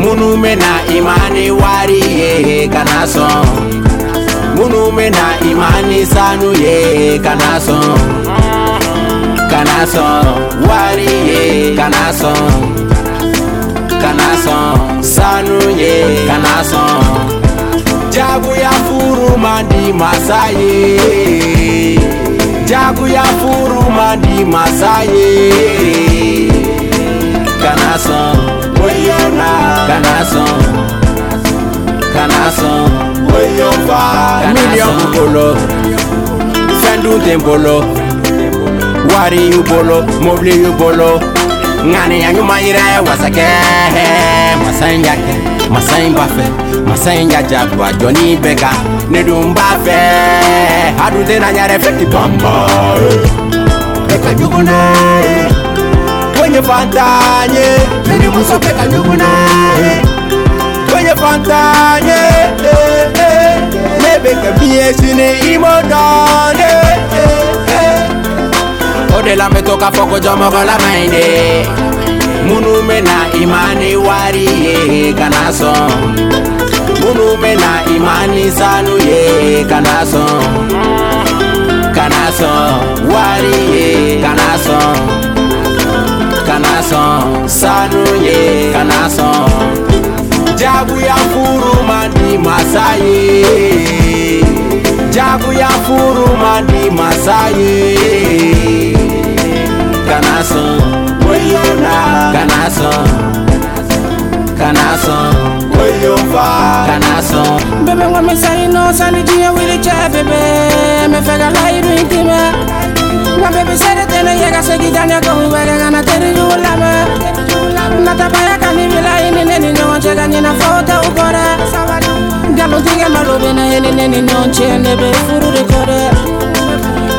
munume naimani wari yehe kanaso munume naimani sanu yehe kanaso kanaso wari yehe kanaso kanaso sanu yehe kanaso jagu ya furuma ndi masaye jagu ya furuma ndi masaye son kanasan oyinfa kanasan bolo fɛn dun tɛ n bolo wari y'u bolo mobili y'u bolo ŋaniya ɲuman yira masakɛ masa in ja kɛ masa in b'a fɛ masa in ja ja gba jɔnni bɛ ka ne dun b'a fɛ a dun tɛ na ɲa dɛ fɛn ti ban ba ye bɛ ka jugu n'a ye ko n ye fantan ye ne ni muso bɛ ka jugu n'a ye. fanta ye ne eh, eh, eh. bɛ kɛ min ye sini i m'o dɔn ye. o de la n bɛ to k'a fɔ ko jɔnmɔgɔ lama in na imani ma ni wari ye kana sɔn minnu bɛ na imani ma ni sanu ye kana sɔn kana sɔn wari ye kana sɔn kana sɔn sanu ye kana sɔn. yafuruma ndimasaye jagu yafuruma ndimasaye bebe ngwa mesalino sanijiye wili cebebe mefeka layiru intime nga bebe sere tene yeka segijanyakowiwekekana teriyulame natabayakanivila kɔ dɛ nkalontigɛ malo bɛ ne yɛlɛ ne ni ɲɔgɔn cɛ ne bɛ furu de kɔ dɛ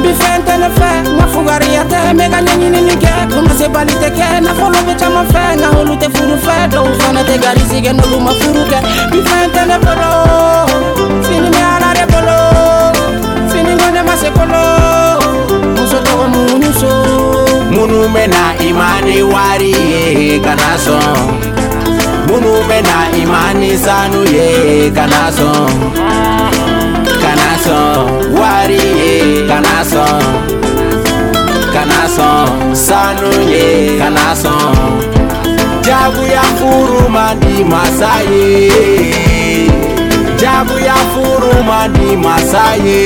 bi fɛn tɛ ne fɛ nka fugariya tɛ n bɛ ka ɲɛɲinini kɛ komasebali tɛ kɛ nafolo bɛ caman fɛ nka olu tɛ furu fɛ dɔw fɛnɛ tɛ garisi kɛ n'olu ma furu kɛ bi fɛn tɛ ne bolo fini bɛ ala de bolo fini ko ne ma se kolo muso tɔgɔ muɲuso minnu bɛ na i ma ni wari ye kana sɔn ube na imani sanu ye kanaso kanaso wari ye kanaso kanaso sanu ye kanaso jabu ya furuma ni masaye jabu ya furuma ni masaye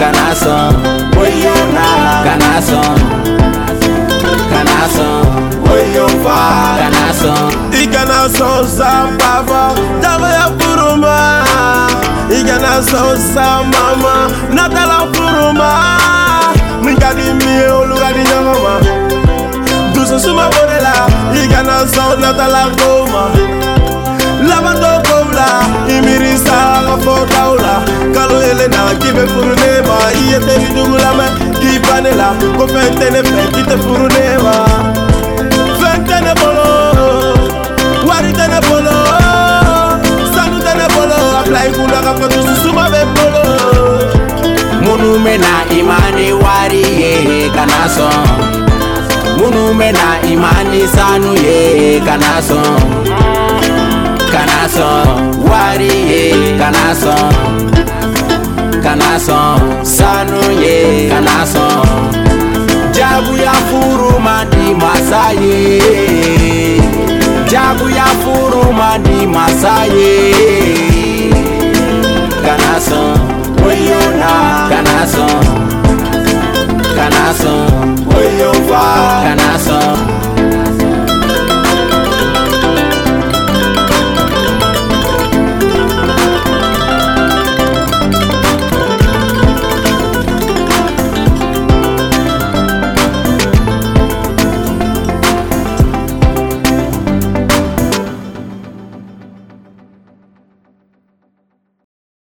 kanaso boyona nação sambava Dava ya furuma Iga nação mama, Natala furuma Nunca mi, olugadi o lugar de Yangoma Dusa suma borela Iga nação natala goma Lavando kobla Imirisa kafo kaula Kalo elena kibe furune ma Iye teri dugula me Kibanela Kofente ne fe kite furune ma kaka kotususuma bekolo munumena imani wari yehe kanaso munumena imani sanu yehe kanaso kanaso wari yehe kanaso kanaso sanu yehe kanaso jabu ya furuma ni masaye jabu ya furuma ni masaye ¡Ganazo! Canazo,